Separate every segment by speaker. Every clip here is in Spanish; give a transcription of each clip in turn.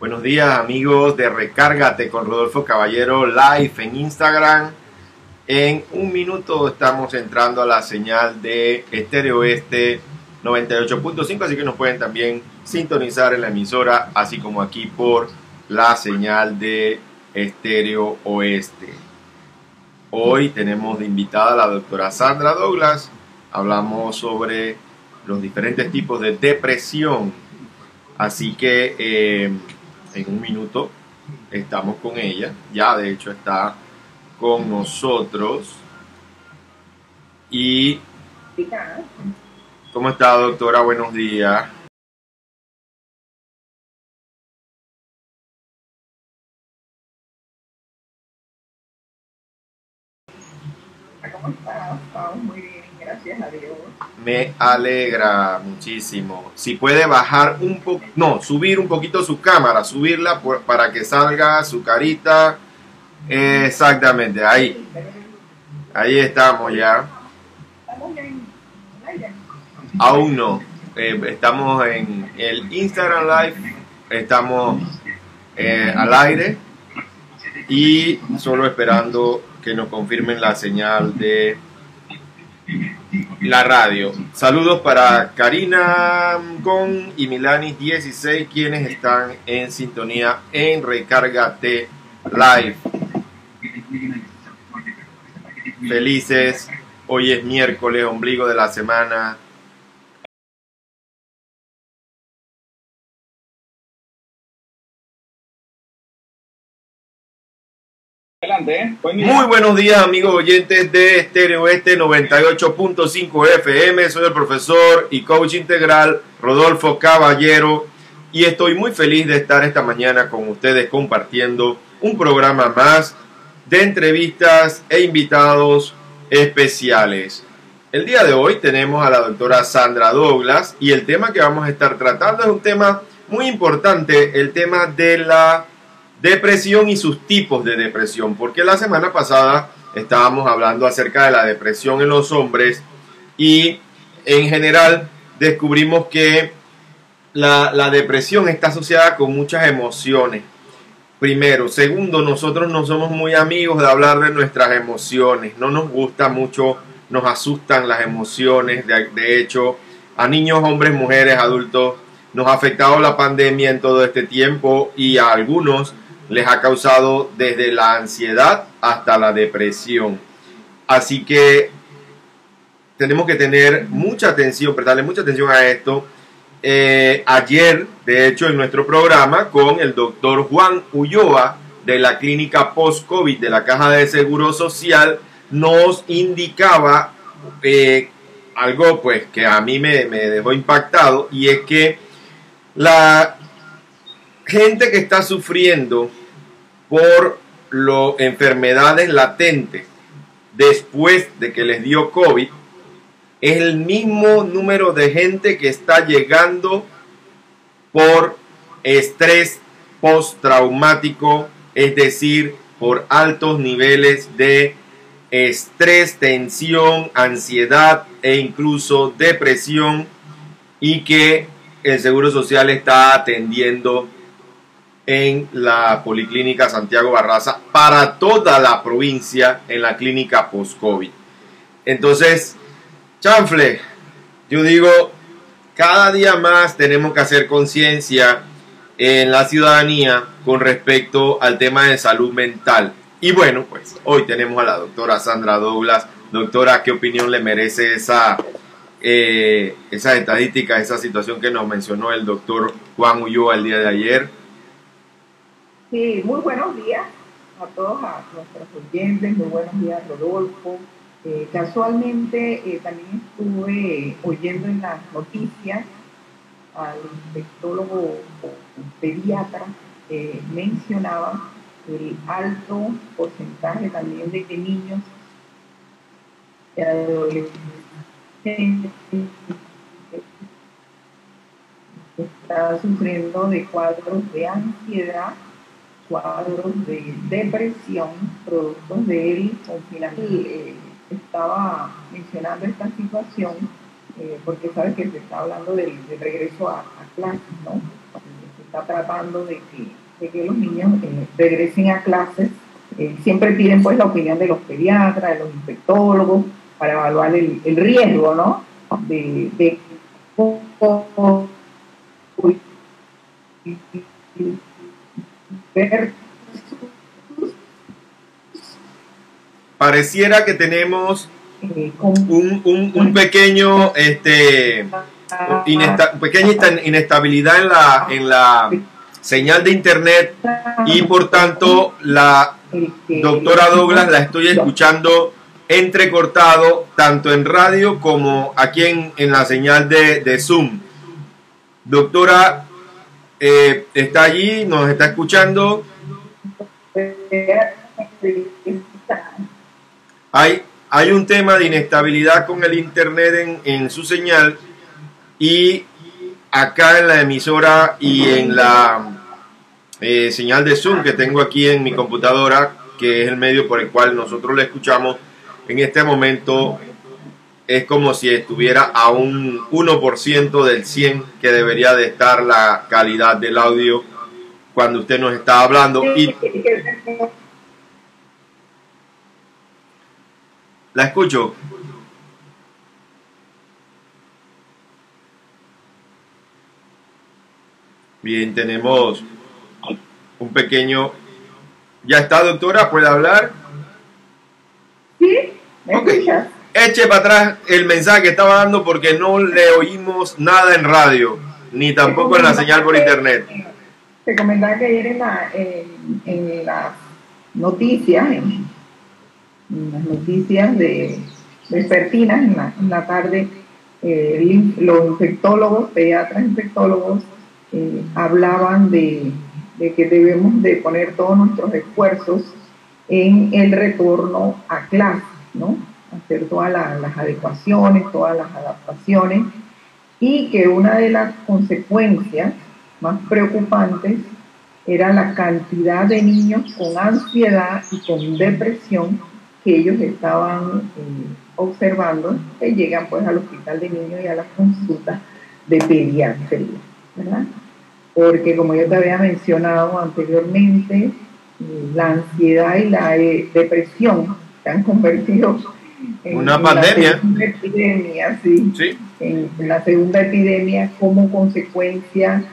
Speaker 1: Buenos días amigos de Recárgate con Rodolfo Caballero live en Instagram. En un minuto estamos entrando a la señal de Estéreo Oeste 98.5, así que nos pueden también sintonizar en la emisora, así como aquí por la señal de Estéreo Oeste. Hoy tenemos de invitada a la doctora Sandra Douglas. Hablamos sobre los diferentes tipos de depresión. Así que eh, en un minuto estamos con ella. Ya de hecho está con nosotros. Y... ¿Cómo está doctora? Buenos días. Me alegra muchísimo. Si puede bajar un poco, no, subir un poquito su cámara, subirla por- para que salga su carita. Exactamente, ahí. Ahí estamos ya. Aún no. Eh, estamos en el Instagram Live, estamos eh, al aire y solo esperando que nos confirmen la señal de la radio. Saludos para Karina Gon y Milani 16 quienes están en sintonía en Recárgate Live. Felices, hoy es miércoles, ombligo de la semana.
Speaker 2: ¿Eh?
Speaker 1: Muy buenos días amigos oyentes de Estéreo Este 98.5 FM. Soy el profesor y coach integral Rodolfo Caballero y estoy muy feliz de estar esta mañana con ustedes compartiendo un programa más de entrevistas e invitados especiales. El día de hoy tenemos a la doctora Sandra Douglas y el tema que vamos a estar tratando es un tema muy importante, el tema de la Depresión y sus tipos de depresión, porque la semana pasada estábamos hablando acerca de la depresión en los hombres y en general descubrimos que la, la depresión está asociada con muchas emociones. Primero, segundo, nosotros no somos muy amigos de hablar de nuestras emociones, no nos gusta mucho, nos asustan las emociones, de, de hecho, a niños, hombres, mujeres, adultos, nos ha afectado la pandemia en todo este tiempo y a algunos les ha causado desde la ansiedad hasta la depresión. Así que tenemos que tener mucha atención, prestarle mucha atención a esto. Eh, ayer, de hecho, en nuestro programa con el doctor Juan Ulloa de la clínica post-COVID de la Caja de Seguro Social, nos indicaba eh, algo pues que a mí me, me dejó impactado y es que la gente que está sufriendo por lo, enfermedades latentes después de que les dio COVID es el mismo número de gente que está llegando por estrés postraumático, es decir, por altos niveles de estrés, tensión, ansiedad e incluso depresión y que el Seguro Social está atendiendo en la Policlínica Santiago Barraza para toda la provincia en la clínica post-COVID. Entonces, chanfle, yo digo, cada día más tenemos que hacer conciencia en la ciudadanía con respecto al tema de salud mental. Y bueno, pues hoy tenemos a la doctora Sandra Douglas. Doctora, ¿qué opinión le merece esa, eh, esa estadística, esa situación que nos mencionó el doctor Juan Ulloa el día de ayer?
Speaker 3: Sí, muy buenos días a todos a nuestros oyentes, muy buenos días Rodolfo. Eh, casualmente eh, también estuve oyendo en las noticias al infectólogo pediatra que mencionaba el alto porcentaje también de que niños y adolescentes están sufriendo de cuadros de ansiedad cuadros de depresión, productos del confinamiento. Eh, estaba mencionando esta situación eh, porque sabes que se está hablando del, del regreso a, a, clases, ¿no? está tratando de que, que los niños eh, regresen a clases. Eh, siempre piden pues la opinión de los pediatras, de los infectólogos, para evaluar el, el riesgo, ¿no? De, de
Speaker 1: Pareciera que tenemos un, un, un pequeño este pequeña inestabilidad en la en la señal de internet y por tanto la doctora Douglas la estoy escuchando entrecortado tanto en radio como aquí en, en la señal de, de Zoom. Doctora, eh, está allí, nos está escuchando. Hay, hay un tema de inestabilidad con el internet en, en su señal y acá en la emisora y en la eh, señal de Zoom que tengo aquí en mi computadora, que es el medio por el cual nosotros le escuchamos, en este momento es como si estuviera a un 1% del 100 que debería de estar la calidad del audio cuando usted nos está hablando. Y la escucho. Bien, tenemos un pequeño... ¿Ya está, doctora? ¿Puede hablar?
Speaker 3: Sí, me
Speaker 1: Eche para atrás el mensaje que estaba dando porque no le oímos nada en radio, ni tampoco en la señal por internet.
Speaker 3: Te comentaba que ayer en, la, en, las noticias, en, las noticias de vespertinas, en la, en la tarde, eh, los infectólogos, pediatras infectólogos, eh, hablaban de, de, que debemos de poner todos nuestros esfuerzos en el retorno a clase, ¿no? Hacer todas las adecuaciones, todas las adaptaciones y que una de las consecuencias más preocupantes era la cantidad de niños con ansiedad y con depresión que ellos estaban eh, observando que llegan pues al hospital de niños y a las consultas de pediatría. Porque como yo te había mencionado anteriormente, la ansiedad y la eh, depresión se han convertido
Speaker 1: en una pandemia.
Speaker 3: La segunda epidemia, sí, En, la segunda epidemia como consecuencia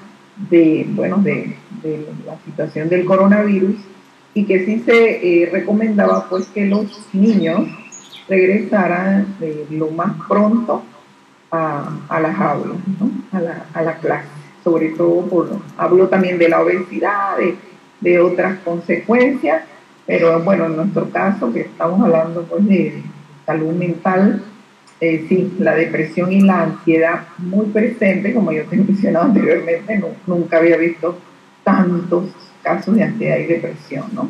Speaker 3: de, bueno, de, la situación del coronavirus y que sí se eh, recomendaba pues que los niños regresaran eh, lo más pronto a, a las aulas, a, la, a la clase. Sobre todo por, hablo también de la obesidad, de, otras consecuencias, pero bueno, en nuestro caso, que estamos hablando pues de salud mental, eh, sí, la depresión y la ansiedad muy presente, como yo te he mencionado anteriormente, nunca había visto tantos casos de ansiedad y depresión, ¿no?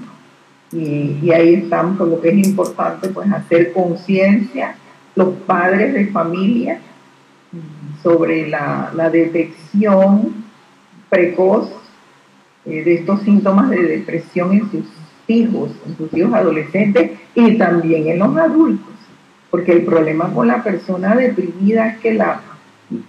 Speaker 3: Y, ahí estamos, por lo que es importante, pues hacer conciencia, los padres de familia, sobre la, detección precoz eh, de estos síntomas de depresión en sus hijos, en sus hijos adolescentes y también en los adultos. Porque el problema con la persona deprimida es que la,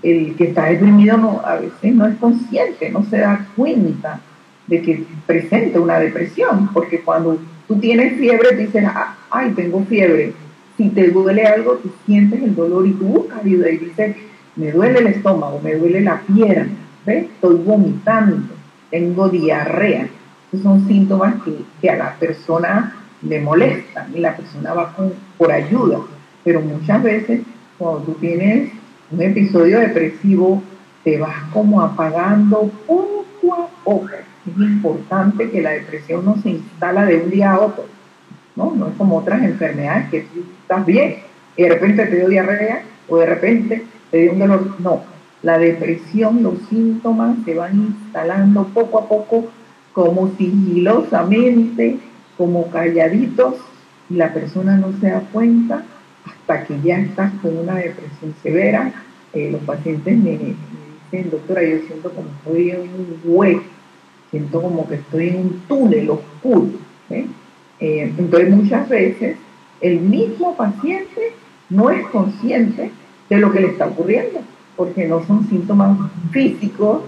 Speaker 3: el que está deprimido no, a veces no es consciente, no se da cuenta de que presenta una depresión. Porque cuando tú tienes fiebre, dices, ah, ay, tengo fiebre. Si te duele algo, tú sientes el dolor y tú buscas ayuda y dices, me duele el estómago, me duele la pierna, estoy vomitando, tengo diarrea. Esos son síntomas que, a la persona le molestan y la persona va por ayuda. Pero muchas veces cuando tú tienes un episodio depresivo, te vas como apagando poco a poco. Es importante que la depresión no se instala de un día a otro. No, no es como otras enfermedades que tú estás bien y de repente te dio diarrea o de repente un dolor. No, la depresión, los síntomas se van instalando poco a poco, como sigilosamente, como calladitos, y la persona no se da cuenta hasta que ya estás con una depresión severa. Eh, los pacientes me, dicen, doctora, yo siento como estoy en un hueco, siento como que estoy en un túnel oscuro. ¿eh? Eh, entonces muchas veces el mismo paciente no es consciente de lo que le está ocurriendo, porque no son síntomas físicos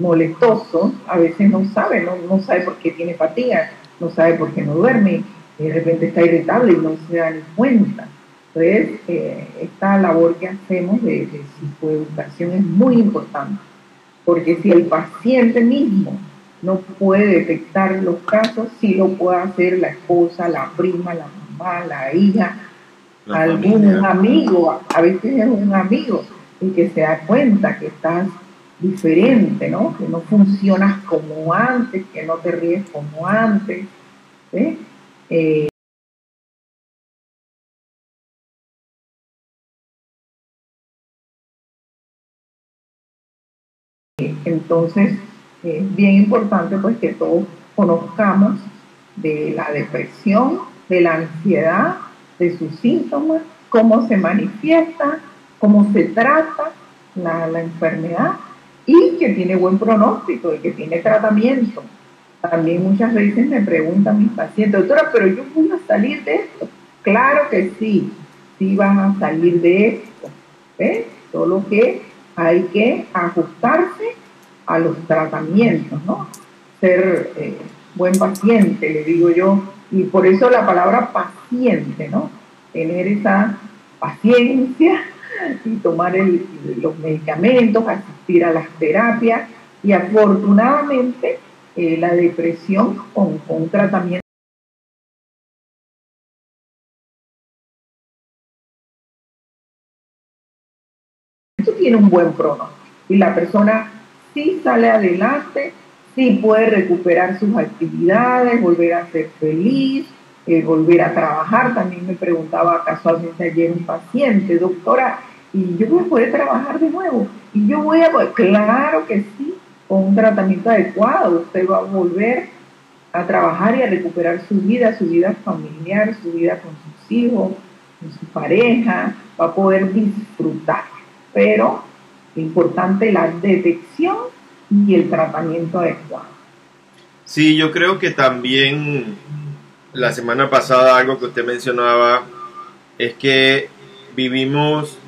Speaker 3: molestosos, a veces no sabe, no, no sabe por qué tiene fatiga, no sabe por qué no duerme, de repente está irritable y no se da ni cuenta. Entonces, eh, esta labor que hacemos de, de psicoeducación es muy importante, porque si el paciente mismo no puede detectar los casos, sí lo puede hacer la esposa, la prima, la mamá, la hija, algún amigo, a veces es un amigo, y que se da cuenta que estás diferente, ¿no? Que no funcionas como antes, que no te ríes como antes. Eh, entonces, es bien importante pues que todos conozcamos de la depresión, de la ansiedad, de sus síntomas, cómo se manifiesta, cómo se trata la, enfermedad y que tiene buen pronóstico y que tiene tratamiento. También muchas veces me preguntan mis pacientes, doctora, pero yo a salir de esto. Claro que sí, sí vas a salir de esto. ¿ves? Solo que hay que ajustarse a los tratamientos, ¿no? Ser eh, buen paciente, le digo yo, y por eso la palabra paciente, ¿no? Tener esa paciencia y tomar los medicamentos, asistir a las terapias y afortunadamente eh, la depresión con, un tratamiento tiene un buen pronóstico y la persona sí sale adelante, sí puede recuperar sus actividades, volver a ser feliz, eh, volver a trabajar. También me preguntaba casualmente ayer un paciente, doctora, ¿y yo voy a poder trabajar de nuevo? Y yo voy a claro que sí, con un tratamiento adecuado, usted va a volver a trabajar y a recuperar su vida, su vida familiar, su vida con sus hijos, con su pareja, va a poder disfrutar. Pero importante la detección y el tratamiento adecuado.
Speaker 1: Sí, yo creo que también la semana pasada algo que usted mencionaba es que vivimos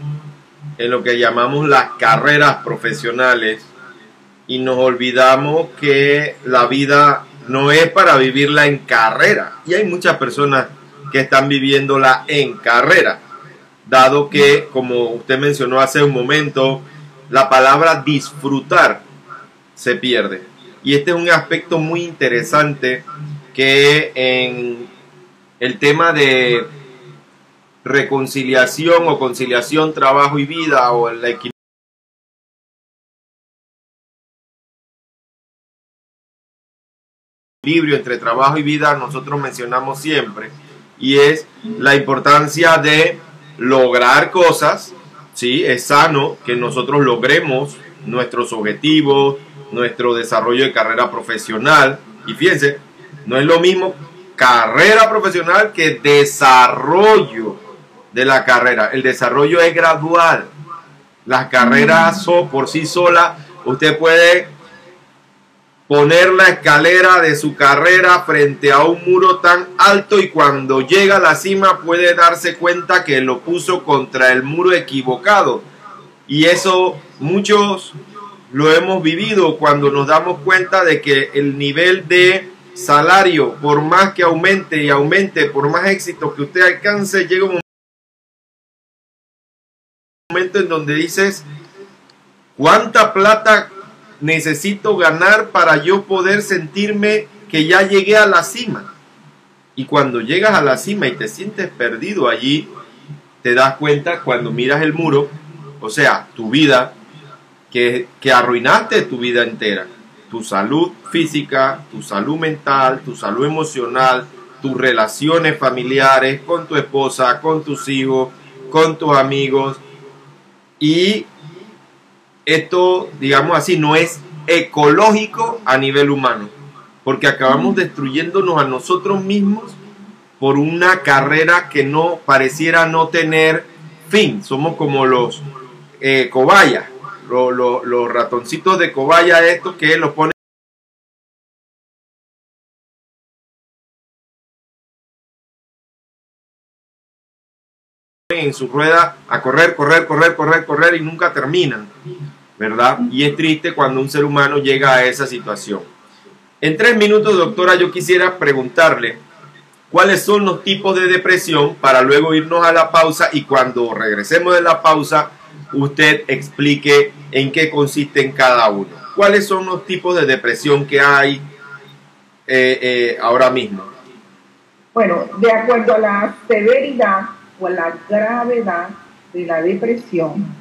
Speaker 1: en lo que llamamos las carreras profesionales y nos olvidamos que la vida no es para vivirla en carrera. Y hay muchas personas que están viviéndola en carrera, dado que, como usted mencionó hace un momento, la palabra disfrutar se pierde. Y este es un aspecto muy interesante que en el tema de reconciliación o conciliación trabajo y vida o el equilibrio entre trabajo y vida nosotros mencionamos siempre y es la importancia de lograr cosas, ¿sí? Es sano que nosotros logremos nuestros objetivos, nuestro desarrollo de carrera profesional y fíjense, no es lo mismo carrera profesional que desarrollo de la carrera. El desarrollo es gradual. Las carreras son por sí solas. Usted puede poner la escalera de su carrera frente a un muro tan alto y cuando llega a la cima puede darse cuenta que lo puso contra el muro equivocado. Y eso muchos lo hemos vivido cuando nos damos cuenta de que el nivel de salario, por más que aumente y aumente, por más éxito que usted alcance, llega un momento en donde dices, ¿cuánta plata necesito ganar para yo poder sentirme que ya llegué a la cima? Y cuando llegas a la cima y te sientes perdido allí, te das cuenta cuando miras el muro, o sea, tu vida, que, que arruinaste tu vida entera tu salud física, tu salud mental, tu salud emocional, tus relaciones familiares con tu esposa, con tus hijos, con tus amigos. Y esto, digamos así, no es ecológico a nivel humano, porque acabamos destruyéndonos a nosotros mismos por una carrera que no pareciera no tener fin. Somos como los eh, cobayas los ratoncitos de cobaya estos que los ponen en su rueda a correr, correr, correr, correr, correr y nunca terminan. ¿Verdad? Y es triste cuando un ser humano llega a esa situación. En tres minutos, doctora, yo quisiera preguntarle cuáles son los tipos de depresión para luego irnos a la pausa y cuando regresemos de la pausa, usted explique en qué consiste en cada uno. ¿Cuáles son los tipos de depresión que hay eh, eh, ahora mismo?
Speaker 3: Bueno, de acuerdo a la severidad o a la gravedad de la depresión,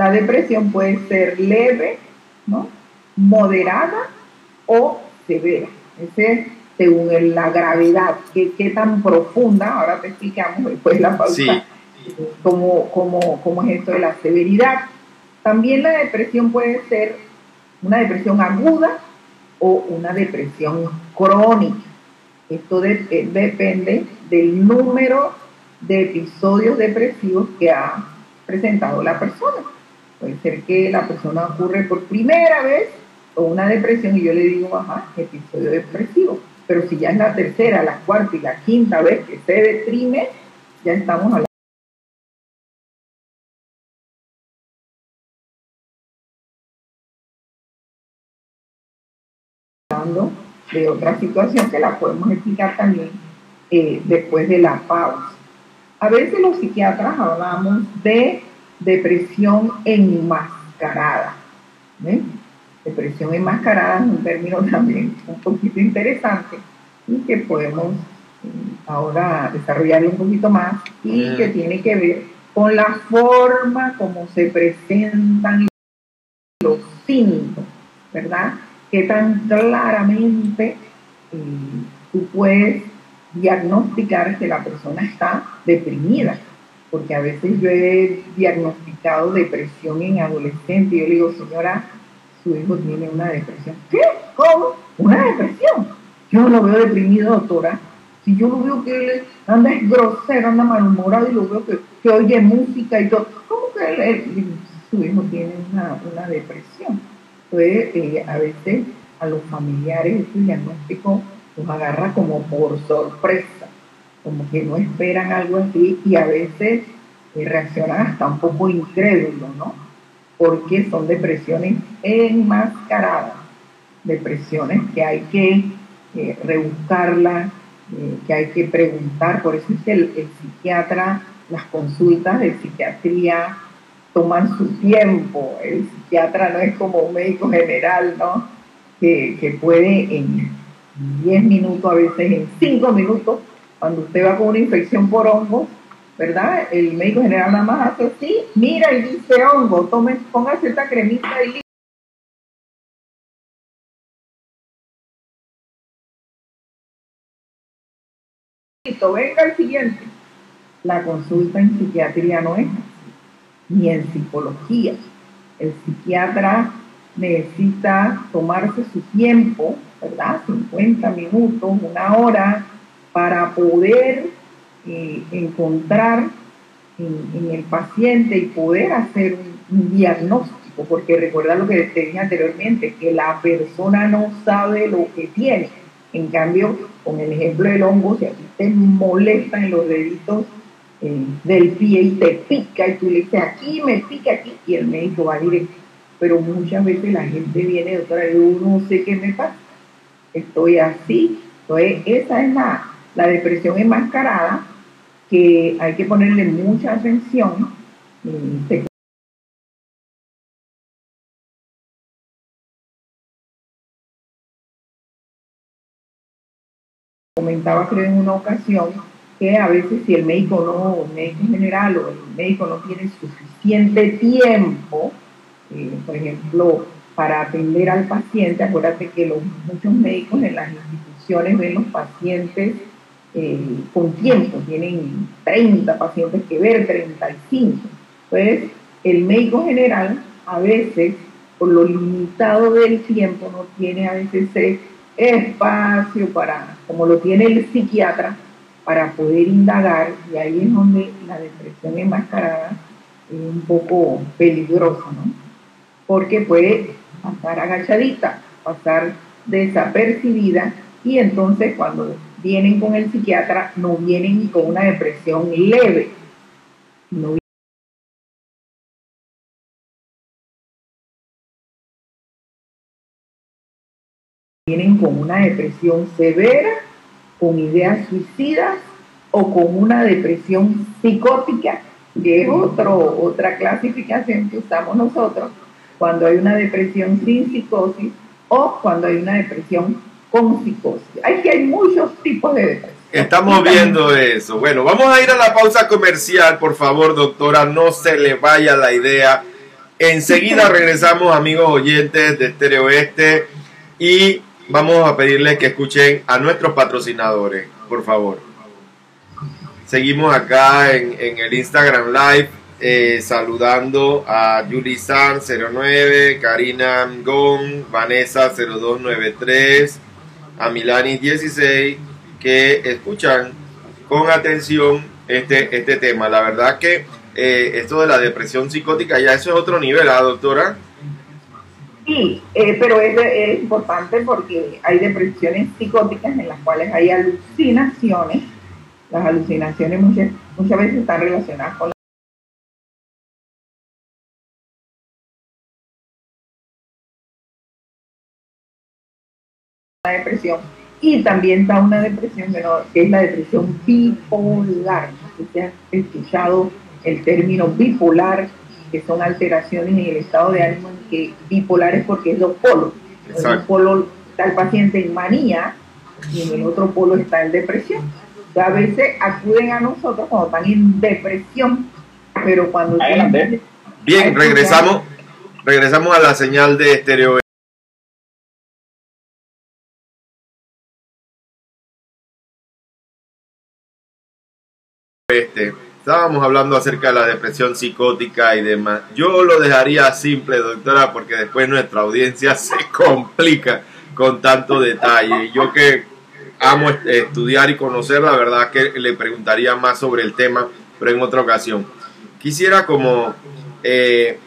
Speaker 3: la depresión puede ser leve, ¿no? moderada o severa. Ese según la gravedad, qué, qué tan profunda, ahora te explicamos después de la pausa, cómo, cómo, cómo es esto de la severidad. También la depresión puede ser una depresión aguda o una depresión crónica. Esto eh, depende del número de episodios depresivos que ha presentado la persona. Puede ser que la persona ocurre por primera vez o una depresión y yo le digo, ajá, episodio depresivo. Pero si ya es la tercera, la cuarta y la quinta vez que se deprime, ya estamos hablando. de otra situación que la podemos explicar también eh, después de la pausa. A veces los psiquiatras hablamos de depresión enmascarada. Depresión enmascarada es un término también un poquito interesante y que podemos eh, ahora desarrollarlo un poquito más y que tiene que ver con la forma como se presentan los síntomas, ¿verdad? Que tan claramente eh, tú puedes diagnosticar que la persona está deprimida porque a veces yo he diagnosticado depresión en adolescente yo le digo, señora, su hijo tiene una depresión. ¿Qué? ¿Cómo? ¿Una depresión? Yo lo veo deprimido, doctora. Si yo lo veo que él anda es grosero, anda malhumorado y lo veo que, oye música y todo, ¿cómo que su hijo tiene una, depresión? Entonces, eh, a veces a los familiares este diagnóstico los agarra como por sorpresa como que no esperan algo así y a veces eh, reaccionan hasta un poco incrédulo, ¿no? Porque son depresiones enmascaradas, depresiones que hay que eh, rebuscarlas, eh, que hay que preguntar, por eso es que el, psiquiatra, las consultas de psiquiatría toman su tiempo, el psiquiatra no es como un médico general, ¿no? Que, que puede en 10 minutos, a veces en 5 minutos, cuando usted va con una infección por hongos, ¿verdad? El médico general nada más hace así, mira y dice hongo, tome, póngase esta cremita y listo. Venga el siguiente. La consulta en psiquiatría no es ni en psicología. El psiquiatra necesita tomarse su tiempo, ¿verdad? 50 minutos, una hora, para poder eh, encontrar en, el paciente y poder hacer un, diagnóstico, porque recuerda lo que te dije anteriormente, que la persona no sabe lo que tiene. En cambio, con el ejemplo del hongo, si a ti te molestan en los deditos eh, del pie y te pica y tú le dices aquí, me pica aquí, y el médico va directo. Pero muchas veces la gente viene, doctora, yo no sé qué me pasa, estoy así. Entonces, esa es la, la depresión enmascarada, que hay que ponerle mucha atención. Te comentaba creo en una ocasión que a veces si el médico no, el médico general o el médico no tiene suficiente tiempo, eh, por ejemplo, para atender al paciente, acuérdate que los, muchos médicos en las instituciones ven los pacientes eh, con tiempo, tienen 30 pacientes que ver, 35. Entonces, el médico general a veces, por lo limitado del tiempo, no tiene a veces ese espacio para, como lo tiene el psiquiatra, para poder indagar, y ahí es donde la depresión enmascarada es un poco peligrosa, ¿no? Porque puede pasar agachadita, pasar desapercibida, y entonces cuando vienen con el psiquiatra no vienen ni con una depresión leve, no vienen con una depresión severa, con ideas suicidas o con una depresión psicótica, que es otra clasificación que usamos nosotros, cuando hay una depresión sin psicosis o cuando hay una depresión con psicosis. Hay que hay muchos tipos de depresión.
Speaker 1: Estamos viendo eso. Bueno, vamos a ir a la pausa comercial, por favor, doctora, no se le vaya la idea. Enseguida regresamos, amigos oyentes de Estereo Este, y vamos a pedirles que escuchen a nuestros patrocinadores, por favor. Seguimos acá en, el Instagram Live eh, saludando a Julie San 09, Karina Gong, Vanessa 0293, a Milani 16 que escuchan con atención este, este tema. La verdad que eh, esto de la depresión psicótica ya eso es otro nivel, ¿ah, doctora?
Speaker 3: Sí, eh, pero es, es, importante porque hay depresiones psicóticas en las cuales hay alucinaciones. Las alucinaciones muchas, muchas veces están relacionadas con la depresión. Y también está una depresión que es la depresión bipolar. Usted ha escuchado el término bipolar que son alteraciones en el estado de ánimo, que bipolar es porque es dos polos. En un polo está el paciente en manía y en el otro polo está en depresión. a veces acuden a nosotros cuando están en depresión, pero cuando...
Speaker 1: Bien, regresamos, regresamos a la señal de estereo Estábamos hablando acerca de la depresión psicótica y demás. Yo lo dejaría simple, doctora, porque después nuestra audiencia se complica con tanto detalle. Yo que amo estudiar y conocer, la verdad que le preguntaría más sobre el tema, pero en otra ocasión. Quisiera como, eh,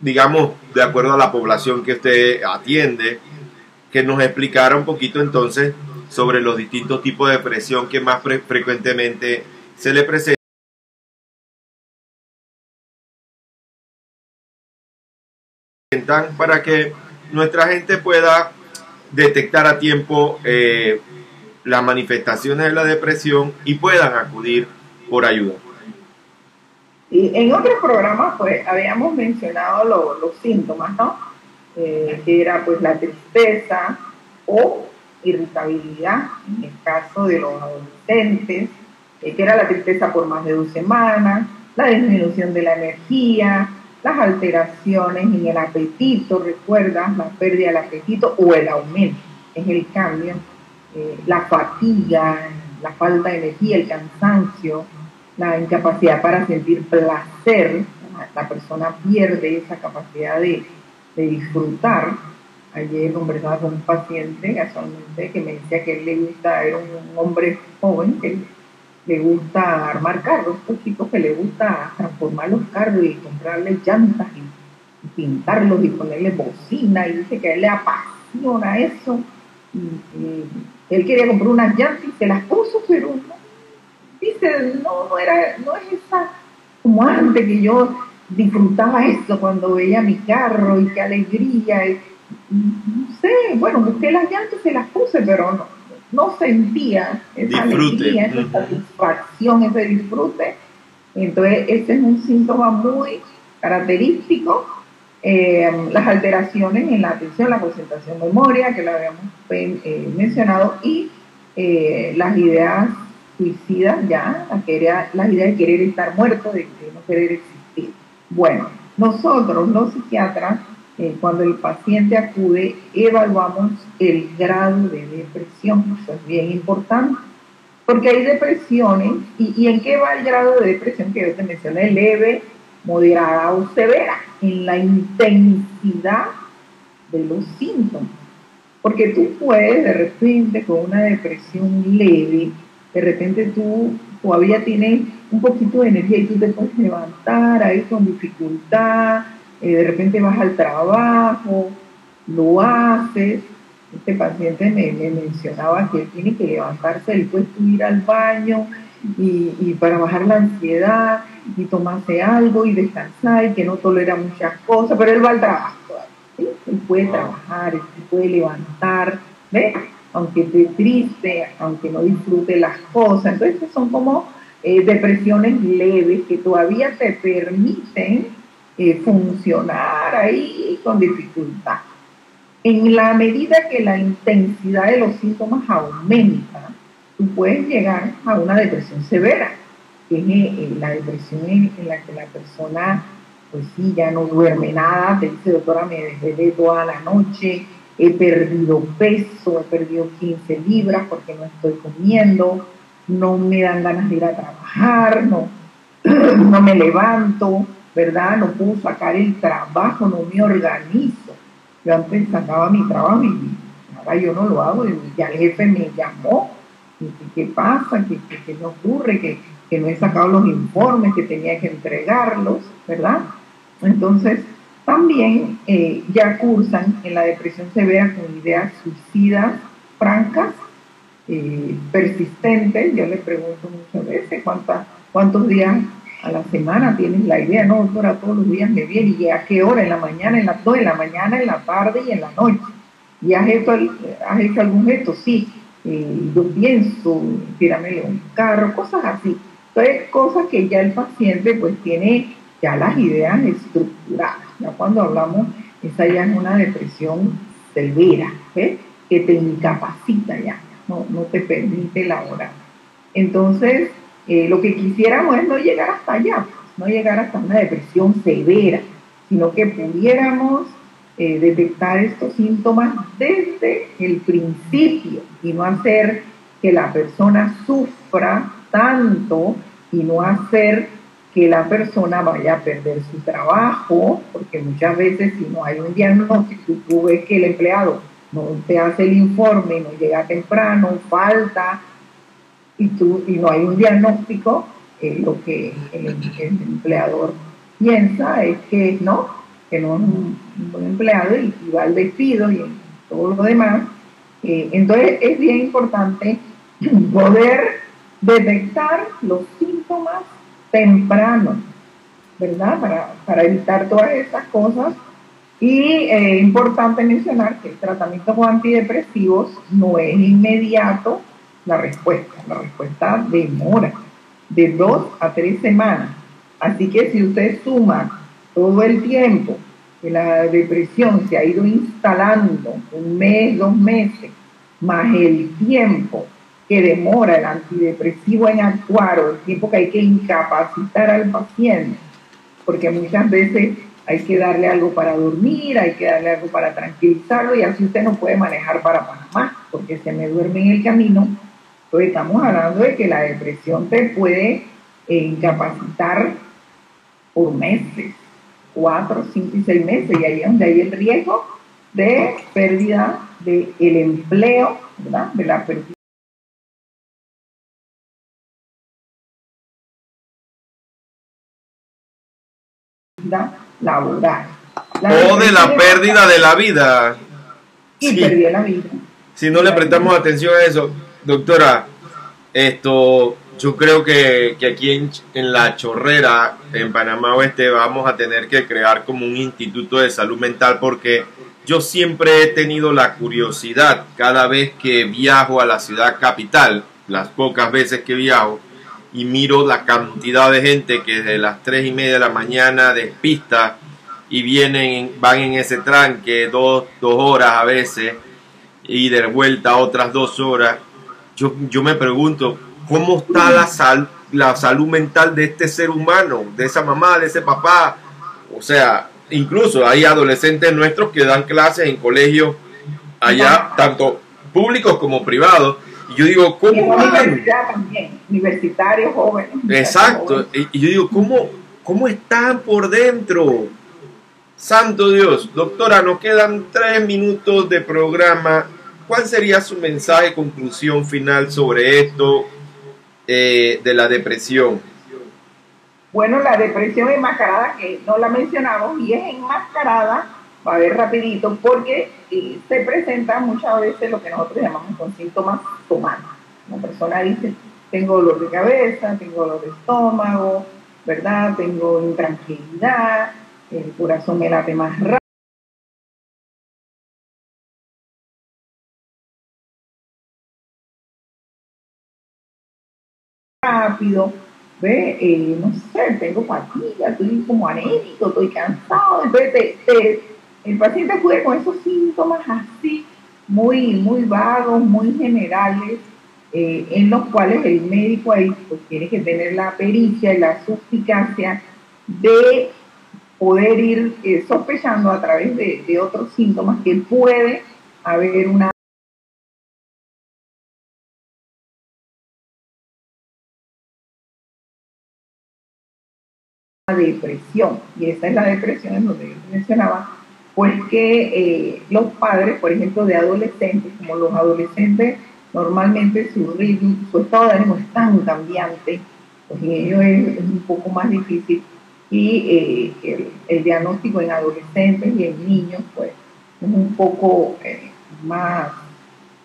Speaker 1: digamos, de acuerdo a la población que usted atiende, que nos explicara un poquito entonces sobre los distintos tipos de depresión que más frecuentemente se le para que nuestra gente pueda detectar a tiempo eh, las manifestaciones de la depresión y puedan acudir por ayuda.
Speaker 3: Y en otros programas pues habíamos mencionado los síntomas, ¿no? Eh, que era pues la tristeza o irritabilidad, en el caso de los adolescentes, eh, que era la tristeza por más de dos semanas, la disminución de la energía, las alteraciones en el apetito, recuerdas, la pérdida del apetito o el aumento, es el cambio, eh, la fatiga, la falta de energía, el cansancio, la incapacidad para sentir placer, la, persona pierde esa capacidad de, disfrutar. Ayer conversaba con un paciente casualmente que me decía que él le gusta, era un hombre joven, que le gusta armar carros, estos chicos que le gusta transformar los carros y comprarle llantas y, pintarlos y ponerle bocina y dice que a él le apasiona eso. Y, él quería comprar unas llantas y se las puso, pero no, dice, no, no, era, no es esa como antes que yo disfrutaba eso cuando veía mi carro y qué alegría. no sé, bueno, busqué las llantas y se las puse, pero no, no sentía esa alegría, esa satisfacción, ese disfrute. Entonces, ese es un síntoma muy característico. Eh, las alteraciones en la atención, la concentración, memoria, que lo habíamos eh, mencionado, y eh, las ideas suicidas ya, las, las ideas de querer estar muerto, de, de no querer existir. Bueno, nosotros, los psiquiatras, eh, cuando el paciente acude, evaluamos el grado de depresión. Eso es bien importante. Porque hay depresiones, y, en qué va el grado de depresión que yo te mencioné? Leve, moderada o severa, en la intensidad de los síntomas. Porque tú puedes de repente con una depresión leve, de repente tú todavía tienes un poquito de energía y tú te puedes levantar ahí con dificultad, eh, de repente vas al trabajo, lo haces. Este paciente me, mencionaba que él tiene que levantarse después de ir al baño y, para bajar la ansiedad y tomarse algo y descansar y que no tolera muchas cosas, pero él va al trabajo. Él puede trabajar, él puede levantar, ¿ves? Aunque esté triste, aunque no disfrute las cosas. Entonces son como eh, depresiones leves que todavía te permiten funcionar ahí con dificultad. En la medida que la intensidad de los síntomas aumenta, tú puedes llegar a una depresión severa, que es eh, la depresión en, la que la persona, pues sí, ya no duerme nada, te dice, doctora, me desvelé toda la noche, he perdido peso, he perdido 15 libras porque no estoy comiendo, no me dan ganas de ir a trabajar, no, no me levanto, ¿verdad? No puedo sacar el trabajo, no me organizo. Yo antes sacaba mi trabajo y ahora yo no lo hago. Y ya el jefe me llamó. ¿Qué, pasa? ¿Qué, qué, me ocurre? Que, que no he sacado los informes, que tenía que entregarlos, ¿verdad? Entonces, también eh, ya cursan en la depresión severa con ideas suicidas francas, eh, persistentes. Yo le pregunto muchas veces cuántos días a la semana tienes la idea, no, doctora, todos los días me viene, y a qué hora, en la mañana, en las dos, en la mañana, en la tarde y en la noche. ¿Y has hecho, has hecho algún gesto? Sí, eh, yo pienso, tírame un carro, cosas así. Entonces, cosas que ya el paciente pues tiene ya las ideas estructuradas. Ya cuando hablamos, esa ya es una depresión severa, ¿ves? que te incapacita ya, no, no te permite elaborar. Entonces, eh, lo que quisiéramos es no llegar hasta allá, no llegar hasta una depresión severa, sino que pudiéramos eh, detectar estos síntomas desde el principio y no hacer que la persona sufra tanto y no hacer que la persona vaya a perder su trabajo, porque muchas veces si no hay un diagnóstico, tú ves que el empleado no te hace el informe, no llega temprano, falta, y, tú, y no hay un diagnóstico, eh, lo que el, empleador piensa es que no, que no es un, buen empleado y, va al despido y todo lo demás. Eh, entonces es bien importante poder detectar los síntomas tempranos, ¿verdad? Para, para evitar todas estas cosas. Y es eh, importante mencionar que el tratamiento con antidepresivos no es inmediato, la respuesta. La respuesta demora de dos a tres semanas. Así que si usted suma todo el tiempo que la depresión se ha ido instalando, un mes, dos meses, más el tiempo que demora el antidepresivo en actuar o el tiempo que hay que incapacitar al paciente, porque muchas veces hay que darle algo para dormir, hay que darle algo para tranquilizarlo y así usted no puede manejar para Panamá, porque se me duerme en el camino entonces estamos hablando de que la depresión te puede eh, incapacitar por meses, cuatro, cinco y seis meses, y ahí es donde hay el riesgo de pérdida del empleo, ¿verdad? De la pérdida. laboral.
Speaker 1: o de la pérdida de la vida.
Speaker 3: Y sí. la vida.
Speaker 1: Si no le prestamos atención a eso, Doctora, esto, yo creo que, aquí en, en, La Chorrera, en Panamá Oeste, vamos a tener que crear como un instituto de salud mental porque yo siempre he tenido la curiosidad cada vez que viajo a la ciudad capital, las pocas veces que viajo, y miro la cantidad de gente que desde las tres y media de la mañana despista y vienen, van en ese tranque dos, dos horas a veces y de vuelta otras dos horas yo, me pregunto, ¿cómo está la, sal, la salud mental de este ser humano, de esa mamá, de ese papá? O sea, incluso hay adolescentes nuestros que dan clases en colegios allá, tanto públicos como privados. Y yo digo, ¿cómo
Speaker 3: también, universitarios, jóvenes.
Speaker 1: Exacto. Y yo digo, ¿cómo, ¿cómo están por dentro? Santo Dios. Doctora, nos quedan tres minutos de programa ¿Cuál sería su mensaje, conclusión final sobre esto eh, de la depresión?
Speaker 3: Bueno, la depresión enmascarada, que no la mencionamos, y es enmascarada, va a ver rapidito, porque eh, se presenta muchas veces lo que nosotros llamamos con síntomas somáticos. La persona dice, tengo dolor de cabeza, tengo dolor de estómago, ¿verdad? Tengo intranquilidad, el corazón me late más rápido rápido, ¿ve? Eh, no sé, tengo fatiga, estoy como anémico, estoy cansado, entonces el paciente acude con esos síntomas así, muy, muy vagos, muy generales, eh, en los cuales el médico ahí pues, tiene que tener la pericia y la suspicacia de poder ir eh, sospechando a través de otros síntomas que puede haber una depresión, y esa es la depresión en donde yo mencionaba, pues que eh, los padres, por ejemplo, de adolescentes, como los adolescentes, normalmente su ritmo, su estado de ánimo es tan cambiante, pues en ellos es, un poco más difícil, y eh, el, diagnóstico en adolescentes y en niños, pues es un poco eh, más,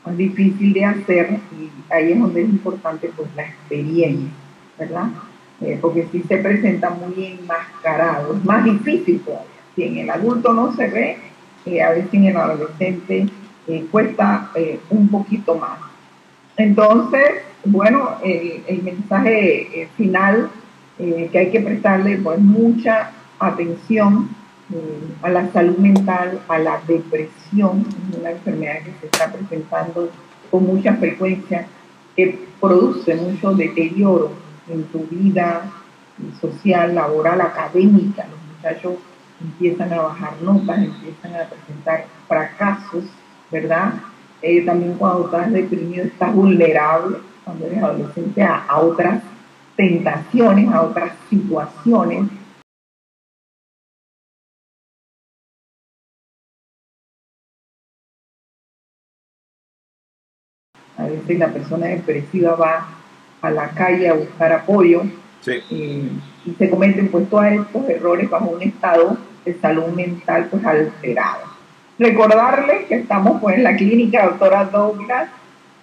Speaker 3: más difícil de hacer, y ahí es donde es importante pues la experiencia, ¿verdad? Eh, porque si se presenta muy enmascarado, es más difícil todavía. Si en el adulto no se ve, eh, a veces en el adolescente eh, cuesta un poquito más. Entonces, bueno, el mensaje final que hay que prestarle pues mucha atención a la salud mental, a la depresión, una enfermedad que se está presentando con mucha frecuencia, que produce mucho deterioro en tu vida social, laboral, académica. Los muchachos empiezan a bajar notas, empiezan a presentar fracasos, ¿verdad? Eh, también cuando estás deprimido estás vulnerable, cuando eres adolescente, a, a otras tentaciones, a otras situaciones. A veces la persona depresiva va a la calle a buscar apoyo y se cometen pues todos estos errores bajo un estado de salud mental pues alterado. Recordarles que estamos pues en la clínica doctora Douglas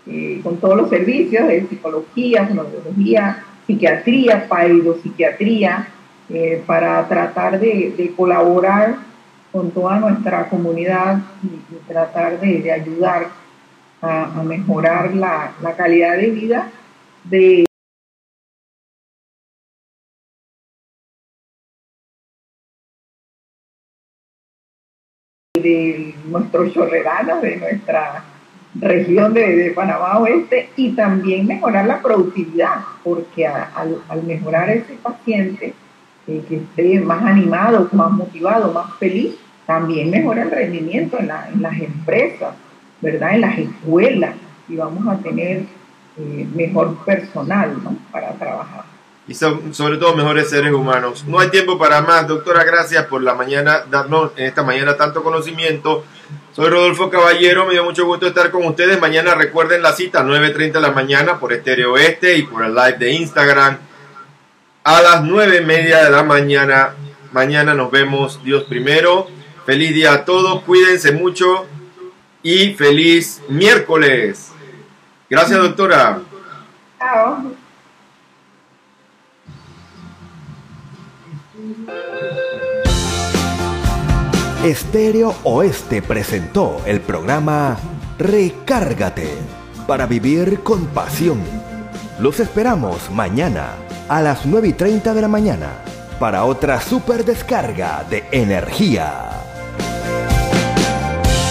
Speaker 3: eh, con todos los servicios de psicología, neurología, psiquiatría, psiquiatría, eh, para tratar de, colaborar con toda nuestra comunidad y, tratar de, ayudar a, mejorar la, la calidad de vida de de nuestros de nuestra región de, Panamá Oeste y también mejorar la productividad, porque al, mejorar ese paciente eh, que esté más animado, más motivado, más feliz, también mejora el rendimiento en, en las empresas, ¿verdad? En las escuelas y vamos a tener eh, mejor personal para trabajar.
Speaker 1: Y sobre todo mejores seres humanos. No hay tiempo para más, doctora. Gracias por la mañana, darnos en esta mañana tanto conocimiento. Soy Rodolfo Caballero, me dio mucho gusto estar con ustedes. Mañana recuerden la cita, 9.30 de la mañana por Estéreo Oeste y por el live de Instagram. A las 9 media de la mañana. Mañana nos vemos, Dios primero. Feliz día a todos, cuídense mucho y feliz miércoles. Gracias, doctora. Chao.
Speaker 4: Estéreo Oeste presentó el programa Recárgate para vivir con pasión. Los esperamos mañana a las 9 y 30 de la mañana para otra super descarga de energía.